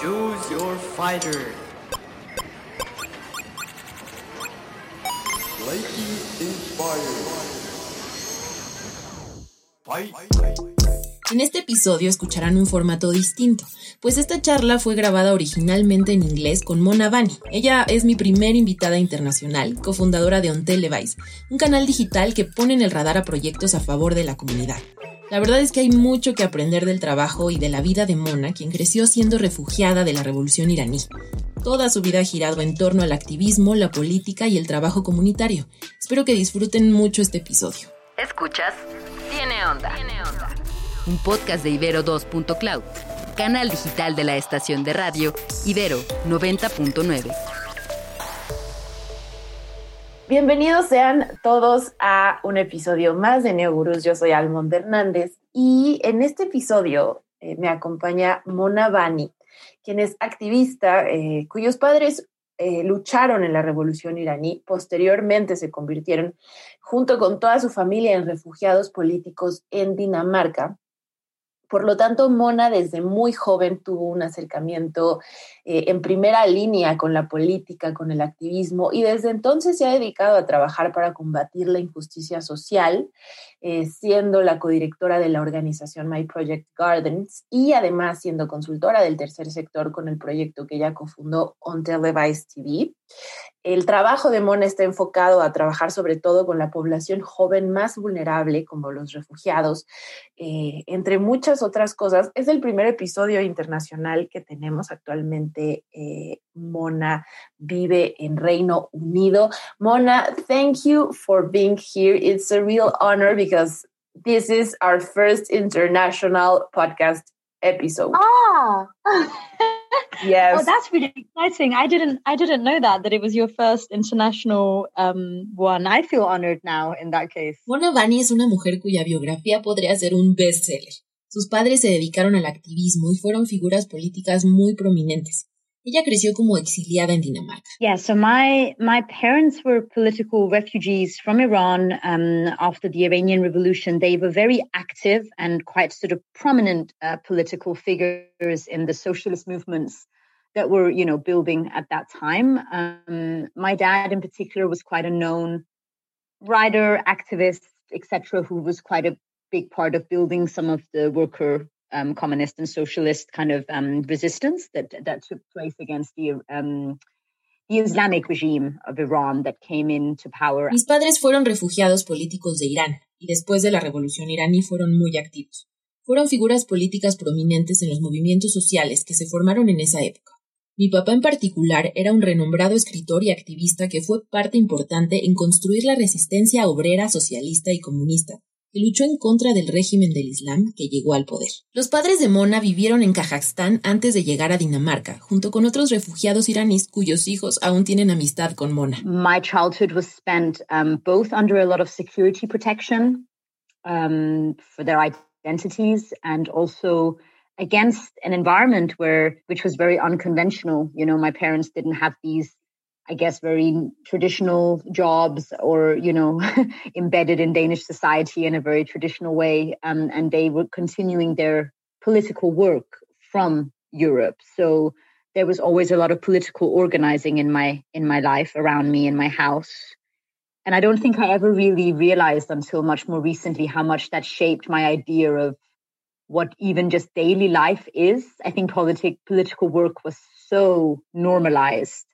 Choose your fighter. En este episodio escucharán un formato distinto, pues esta charla fue grabada originalmente en inglés con Mona Bani. Ella es mi primera invitada internacional, cofundadora de Ontel Device, un canal digital que pone en el radar a proyectos a favor de la comunidad. La verdad es que hay mucho que aprender del trabajo y de la vida de Mona, quien creció siendo refugiada de la revolución iraní. Toda su vida ha girado en torno al activismo, la política y el trabajo comunitario. Espero que disfruten mucho este episodio. Escuchas Tiene Onda. Tiene Onda. Un podcast de Ibero 2.cloud, canal digital de la estación de radio Ibero 90.9. Bienvenidos sean todos a un episodio más de Neogurus. Yo soy Almond Hernández y en este episodio eh, me acompaña Mona Bani, quien es activista eh, cuyos padres eh, lucharon en la revolución iraní. Posteriormente se convirtieron, junto con toda su familia, en refugiados políticos en Dinamarca por lo tanto, Mona desde muy joven tuvo un acercamiento eh, en primera línea con la política, con el activismo, y desde entonces se ha dedicado a trabajar para combatir la injusticia social, eh, siendo la codirectora de la organización My Project Gardens y además siendo consultora del tercer sector con el proyecto que ella cofundó On Televised TV. El trabajo de Mona está enfocado a trabajar sobre todo con la población joven más vulnerable, como los refugiados, eh, entre muchas otras cosas. Es el primer episodio internacional que tenemos actualmente. Eh, Mona vive en Reino Unido. Mona, thank you for being here. It's a real honor because this is our first international podcast episode. Ah. yes. Oh, that's really exciting. I didn't I didn't know that that it was your first international um, one. I feel honored now in that case. Mona Bani es una mujer cuya biografía podría ser un bestseller. Sus padres se dedicaron al activismo y fueron figuras políticas muy prominentes. Ella creció como exiliada en Dinamarca. Yeah, so my my parents were political refugees from Iran um, after the Iranian Revolution. They were very active and quite sort of prominent uh, political figures in the socialist movements that were, you know, building at that time. Um, my dad, in particular, was quite a known writer, activist, etc., who was quite a big part of building some of the worker um, communist and socialist kind of um, resistance that that took place against the um, the Islamic regime of Iran that came into power. Mis padres fueron refugiados políticos de Irán y después de la revolución iraní fueron muy activos. Fueron figuras políticas prominentes en los movimientos sociales que se formaron en esa época. Mi papá en particular era un renombrado escritor y activista que fue parte importante en construir la resistencia obrera, socialista y comunista, que luchó en contra del régimen del Islam que llegó al poder. Los padres de Mona vivieron en Kazajstán antes de llegar a Dinamarca, junto con otros refugiados iraníes cuyos hijos aún tienen amistad con Mona. My childhood was spent um, both under a lot of security protection um, for their identities and also against an environment where which was very unconventional. You know, my parents didn't have these I guess, very traditional jobs or, you know, embedded in Danish society in a very traditional way. Um, and they were continuing their political work from Europe. So there was always a lot of political organizing in my in my life around me in my house. And I don't think I ever really realized until much more recently how much that shaped my idea of what even just daily life is. I think politic political work was so normalized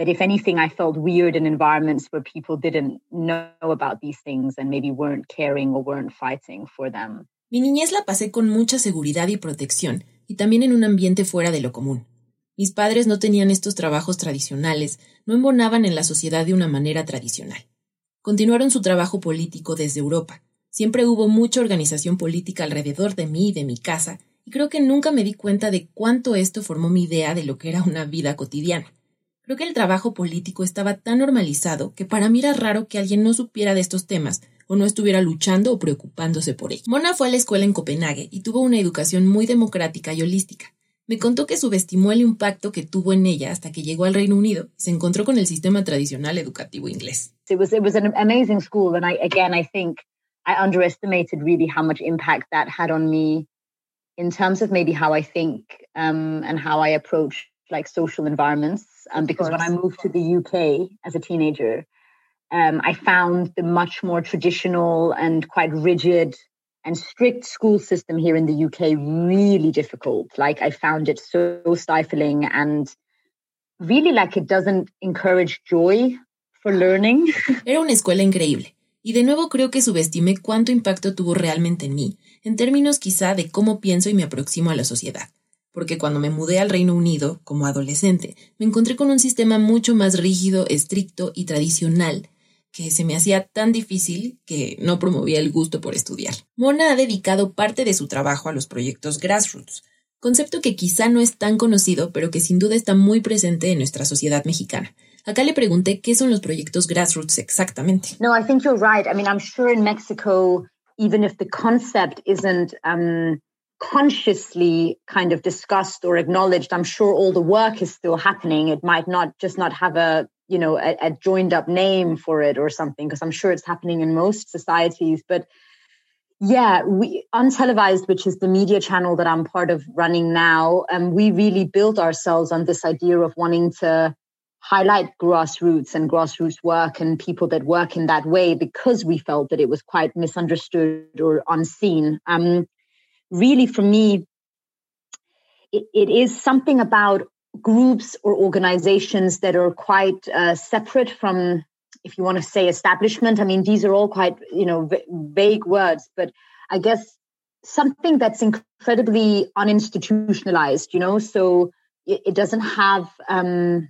that if anything, I felt weird in environments where people didn't know about these things and maybe weren't caring or weren't fighting for them. Mi niñez la pasé con mucha seguridad y protección, y también en un ambiente fuera de lo común. Mis padres no tenían estos trabajos tradicionales, no embonaban en la sociedad de una manera tradicional. Continuaron su trabajo político desde Europa. Siempre hubo mucha organización política alrededor de mí y de mi casa, y creo que nunca me di cuenta de cuánto esto formó mi idea de lo que era una vida cotidiana. Creo que el trabajo político estaba tan normalizado que para mí era raro que alguien no supiera de estos temas o no estuviera luchando o preocupándose por ello. Mona fue a la escuela en Copenhague y tuvo una educación muy democrática y holística. Me contó que subestimó el impacto que tuvo en ella hasta que llegó al Reino Unido se encontró con el sistema tradicional educativo inglés. It was, it was an amazing school and I, again, I think I underestimated really how much impact that had on me in terms of maybe how I think um, and how I approach like social environments. Um, because when I moved to the UK as a teenager, um, I found the much more traditional and quite rigid and strict school system here in the UK really difficult. Like I found it so stifling and really like it doesn't encourage joy for learning. Era una escuela increíble. Y de nuevo creo que subestimé cuánto impacto tuvo realmente en mí, en términos quizá de cómo pienso y me aproximo a la sociedad. Porque cuando me mudé al Reino Unido, como adolescente, me encontré con un sistema mucho más rígido, estricto y tradicional, que se me hacía tan difícil que no promovía el gusto por estudiar. Mona ha dedicado parte de su trabajo a los proyectos grassroots, concepto que quizá no es tan conocido, pero que sin duda está muy presente en nuestra sociedad mexicana. Acá le pregunté qué son los proyectos grassroots exactamente. No, I think you're right. I mean, I'm sure in Mexico, even if the concept isn't um, consciously kind of discussed or acknowledged, I'm sure all the work is still happening. It might not just not have a you know a, a joined up name for it or something because i'm sure it's happening in most societies but yeah we untelevised which is the media channel that i'm part of running now and um, we really built ourselves on this idea of wanting to highlight grassroots and grassroots work and people that work in that way because we felt that it was quite misunderstood or unseen um, really for me it, it is something about groups or organizations that are quite uh, separate from if you want to say establishment. I mean these are all quite you know vague words but i guess something that's incredibly uninstitutionalized you know? So it, it doesn't have um,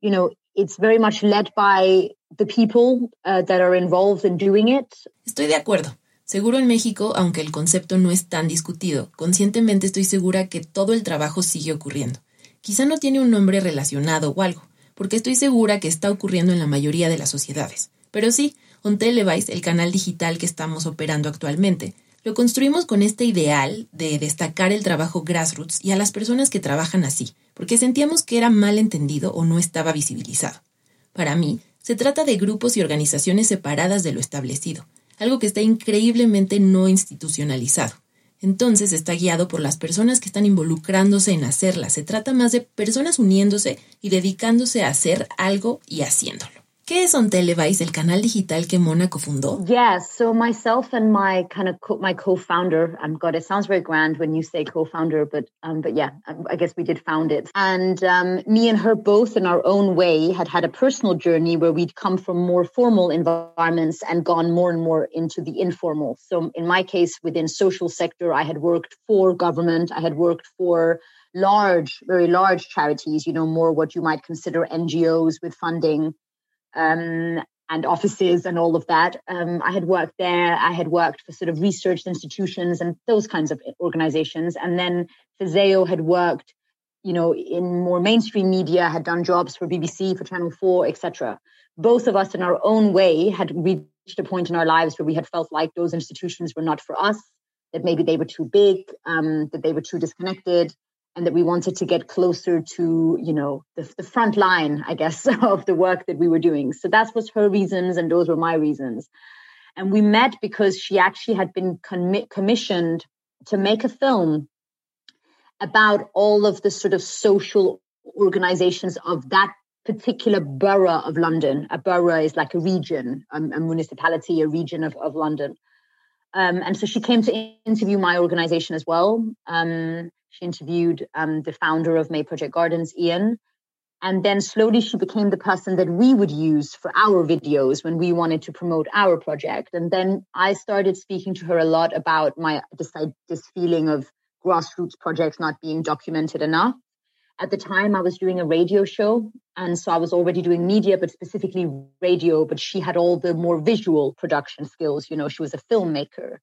you know it's very much led by the people uh, that are involved in doing it. Estoy de acuerdo Seguro en México, aunque el concepto no es tan discutido, conscientemente estoy segura que todo el trabajo sigue ocurriendo. Quizá no tiene un nombre relacionado o algo, porque estoy segura que está ocurriendo en la mayoría de las sociedades. Pero sí, On Televice, el canal digital que estamos operando actualmente, lo construimos con este ideal de destacar el trabajo grassroots y a las personas que trabajan así, porque sentíamos que era mal entendido o no estaba visibilizado. Para mí, se trata de grupos y organizaciones separadas de lo establecido, algo que está increíblemente no institucionalizado. entonces está guiado por las personas que están involucrándose en hacerla. Se trata más de personas uniéndose y dedicándose a hacer algo y haciéndolo. ¿Qué es On el canal digital que Mona cofundó? Yes, so myself and my kind of co my co-founder, um, God, it sounds very grand when you say co-founder, but um, but yeah, I guess we did found it. And um, me and her both, in our own way, had had a personal journey where we'd come from more formal environments and gone more and more into the informal. So in my case, within social sector, I had worked for government, I had worked for large, very large charities, you know, more what you might consider NGOs with funding um, and offices and all of that. Um, I had worked there. I had worked for sort of research institutions and those kinds of organizations. And then Fisayo had worked, you know, in more mainstream media, had done jobs for BBC, for Channel 4, etc. Both of us in our own way had reached a point in our lives where we had felt like those institutions were not for us, that maybe they were too big, um, that they were too disconnected, and that we wanted to get closer to you know the, the front line i guess of the work that we were doing. So that was her reasons and those were my reasons. And we met because she actually had been com- commissioned to make a film about all of the sort of social organizations of that particular borough of london. A borough is like a region a, a municipality a region of, of london um, and so she came to interview my organization as well um, she interviewed um, the founder of May Project Gardens, Ian. And then slowly she became the person that we would use for our videos when we wanted to promote our project. And then I started speaking to her a lot about my this, this feeling of grassroots projects not being documented enough. At the time, I was doing a radio show. And so I was already doing media, but specifically radio. But she had all the more visual production skills. You know, she was a filmmaker.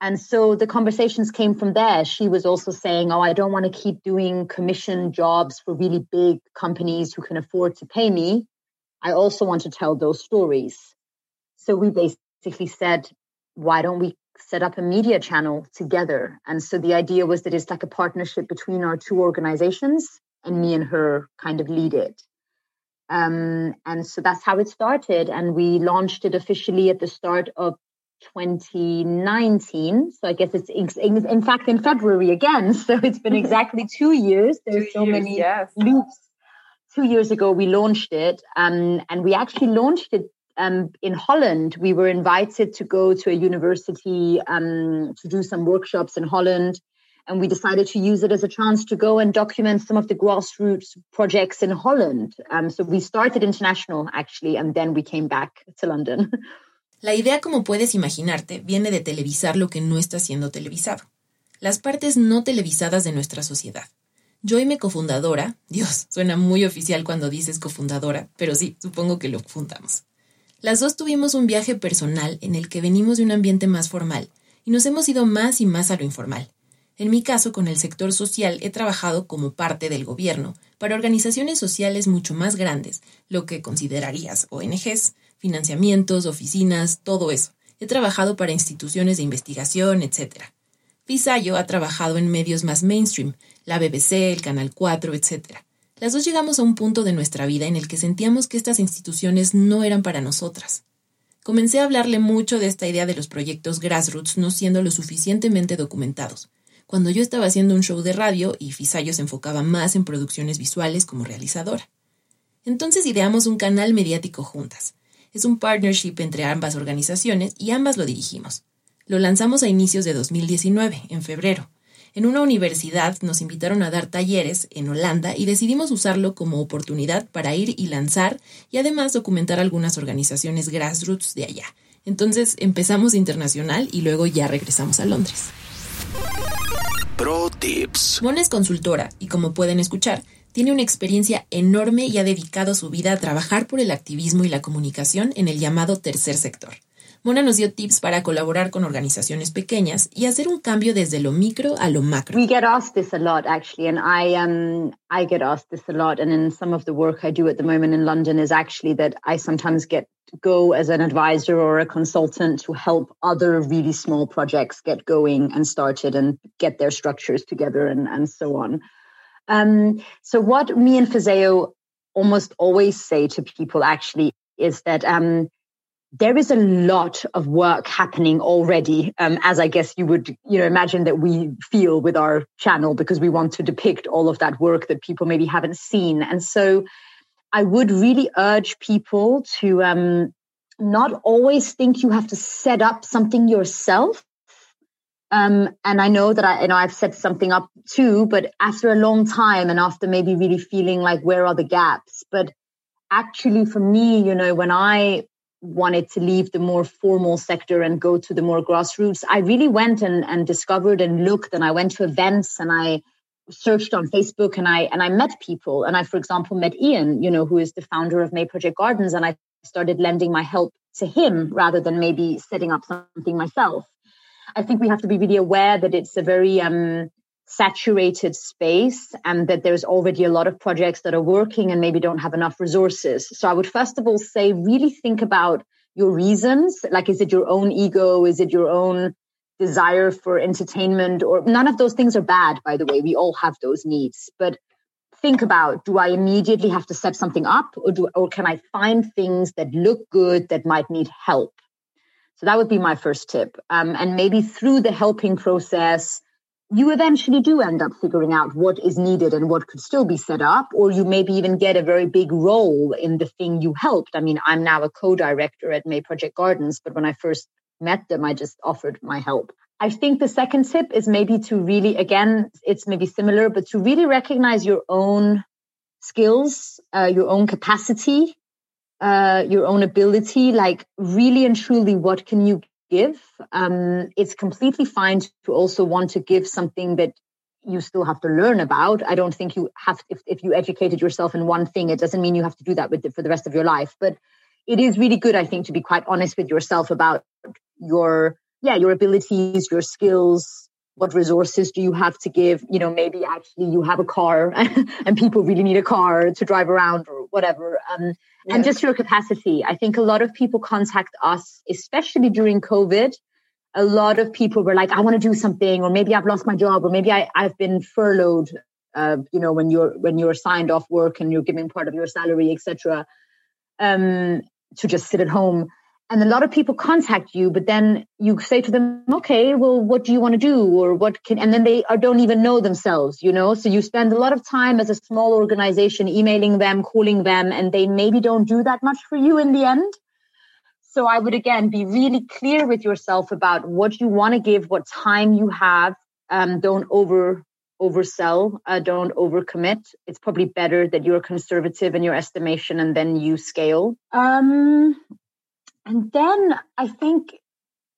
And so the conversations came from there. She was also saying, Oh, I don't want to keep doing commission jobs for really big companies who can afford to pay me. I also want to tell those stories. So we basically said, Why don't we set up a media channel together? And so the idea was that it's like a partnership between our two organizations, and me and her kind of lead it. Um, and so that's how it started. And we launched it officially at the start of 2019. So I guess it's in, in, fact in February again. So it's been exactly two years. There's two so years, many yes. loops. Two years ago, we launched it, um, and we actually launched it um, in Holland. We were invited to go to a university um, to do some workshops in Holland. And we decided to use it as a chance to go and document some of the grassroots projects in Holland. Um, so we started international actually, and then we came back to London. La idea, como puedes imaginarte, viene de televisar lo que no está siendo televisado. Las partes no televisadas de nuestra sociedad. Yo y mi cofundadora, Dios, suena muy oficial cuando dices cofundadora, pero sí, supongo que lo fundamos. Las dos tuvimos un viaje personal en el que venimos de un ambiente más formal y nos hemos ido más y más a lo informal. En mi caso, con el sector social, he trabajado como parte del gobierno para organizaciones sociales mucho más grandes, lo que considerarías ONGs, financiamientos, oficinas, todo eso. He trabajado para instituciones de investigación, etc. Pisayo ha trabajado en medios más mainstream, la BBC, el Canal 4, etc. Las dos llegamos a un punto de nuestra vida en el que sentíamos que estas instituciones no eran para nosotras. Comencé a hablarle mucho de esta idea de los proyectos grassroots no siendo lo suficientemente documentados, cuando yo estaba haciendo un show de radio y Fisayo se enfocaba más en producciones visuales como realizadora. Entonces ideamos un canal mediático juntas, es un partnership entre ambas organizaciones y ambas lo dirigimos. Lo lanzamos a inicios de 2019, en febrero. En una universidad nos invitaron a dar talleres en Holanda y decidimos usarlo como oportunidad para ir y lanzar y además documentar algunas organizaciones grassroots de allá. Entonces empezamos internacional y luego ya regresamos a Londres. Pro Tips. Mona es consultora y como pueden escuchar, tiene una experiencia enorme y ha dedicado su vida a trabajar por el activismo y la comunicación en el llamado tercer sector. Mona nos dio tips para colaborar con organizaciones pequeñas y hacer un cambio desde lo micro a lo macro. We get asked this a lot actually and I um I get asked this a lot and in some of the work I do at the moment in London is actually that I sometimes get go as an advisor or a consultant to help other really small projects get going and started and get their structures together and and so on. Um, so what me and Fisayo almost always say to people actually is that um, there is a lot of work happening already, um, as I guess you would, you know, imagine that we feel with our channel because we want to depict all of that work that people maybe haven't seen. And so I would really urge people to um, not always think you have to set up something yourself um, and I know that I, you know, I've set something up too, but after a long time and after maybe really feeling like where are the gaps, but actually for me, you know, when I wanted to leave the more formal sector and go to the more grassroots, I really went and, and discovered and looked and I went to events and I searched on Facebook and I and I met people. And I, for example, met Ian, you know, who is the founder of May Project Gardens, and I started lending my help to him rather than maybe setting up something myself. I think we have to be really aware that it's a very um, saturated space and that there's already a lot of projects that are working and maybe don't have enough resources. So I would first of all say, really think about your reasons. Like, is it your own ego? Is it your own desire for entertainment? Or none of those things are bad, by the way. We all have those needs. But think about do I immediately have to set something up or do or can I find things that look good that might need help? So that would be my first tip. Um, and maybe through the helping process, you eventually do end up figuring out what is needed and what could still be set up, or you maybe even get a very big role in the thing you helped. I mean, I'm now a co director at May Project Gardens, but when I first met them, I just offered my help. I think the second tip is maybe to really, again, it's maybe similar, but to really recognize your own skills, uh, your own capacity, uh, your own ability, like really and truly, what can you give? Um, it's completely fine to also want to give something that you still have to learn about. I don't think you have, if, if you educated yourself in one thing, it doesn't mean you have to do that with it for the rest of your life. But it is really good, I think, to be quite honest with yourself about your, yeah, your abilities, your skills, what resources do you have to give you know maybe actually you have a car and people really need a car to drive around or whatever um, and just your capacity i think a lot of people contact us especially during covid. A lot of people were like i want to do something or maybe i've lost my job or maybe I, i've been furloughed uh, you know when you're when you're signed off work and you're giving part of your salary etc um, to just sit at home and a lot of people contact you but then you say to them okay well what do you want to do? Or what can and then they are, don't even know themselves you know? So you spend a lot of time as a small organization emailing them calling them and they maybe don't do that much for you in the end. So i would again be really clear with yourself about what you want to give what time you have. Um, don't over oversell uh, don't overcommit. It's probably better that you're conservative in your estimation and then you scale. Um, and then I think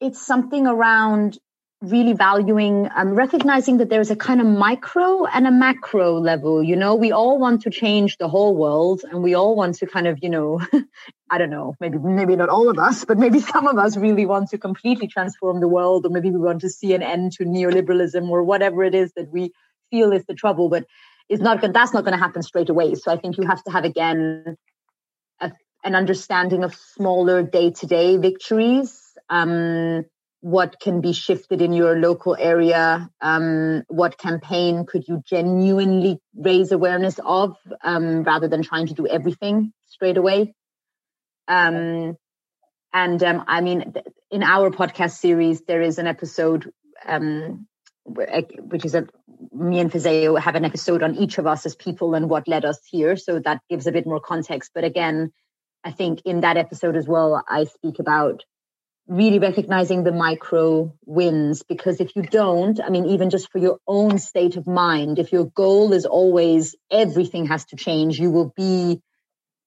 it's something around really valuing um, recognizing that there's a kind of micro and a macro level you know? We all want to change the whole world and we all want to kind of you know i don't know maybe maybe not all of us but maybe some of us really want to completely transform the world or maybe we want to see an end to neoliberalism or whatever it is that we feel is the trouble but it's not that's not going to happen straight away. So i think you have to have again an understanding of smaller day to day victories, um, what can be shifted in your local area, um, what campaign could you genuinely raise awareness of um, rather than trying to do everything straight away. Um, and um, I mean, in our podcast series, there is an episode um, which is a me and Fisayo have an episode on each of us as people and what led us here. So that gives a bit more context. But again, I think in that episode as well, I speak about really recognizing the micro wins because if you don't, I mean, even just for your own state of mind, if your goal is always everything has to change, you will be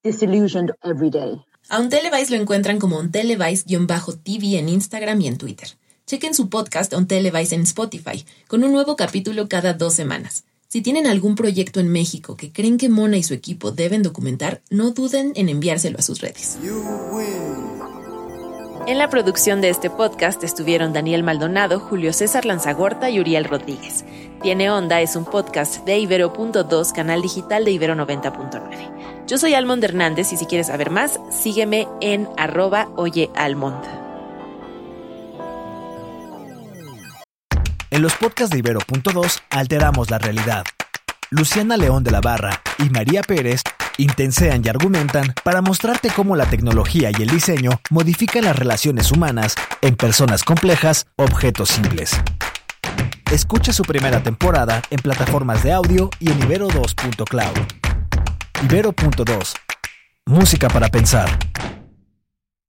disillusioned every day. A Televice lo encuentran como Televice-TV en Instagram y en Twitter. Chequen su podcast Untelevised en Spotify, con un nuevo capítulo cada dos semanas. Si tienen algún proyecto en México que creen que Mona y su equipo deben documentar, no duden en enviárselo a sus redes. En la producción de este podcast estuvieron Daniel Maldonado, Julio César Lanzagorta y Uriel Rodríguez. Tiene Onda es un podcast de Ibero.2, canal digital de Ibero 90.9. Yo soy Almond Hernández y si quieres saber más, sígueme en arroba oyealmond. En los podcasts de Ibero.2 alteramos la realidad. Luciana León de la Barra y María Pérez intensean y argumentan para mostrarte cómo la tecnología y el diseño modifican las relaciones humanas en personas complejas, objetos simples. Escucha su primera temporada en plataformas de audio y en ibero2.cloud. Ibero.2. Música para pensar.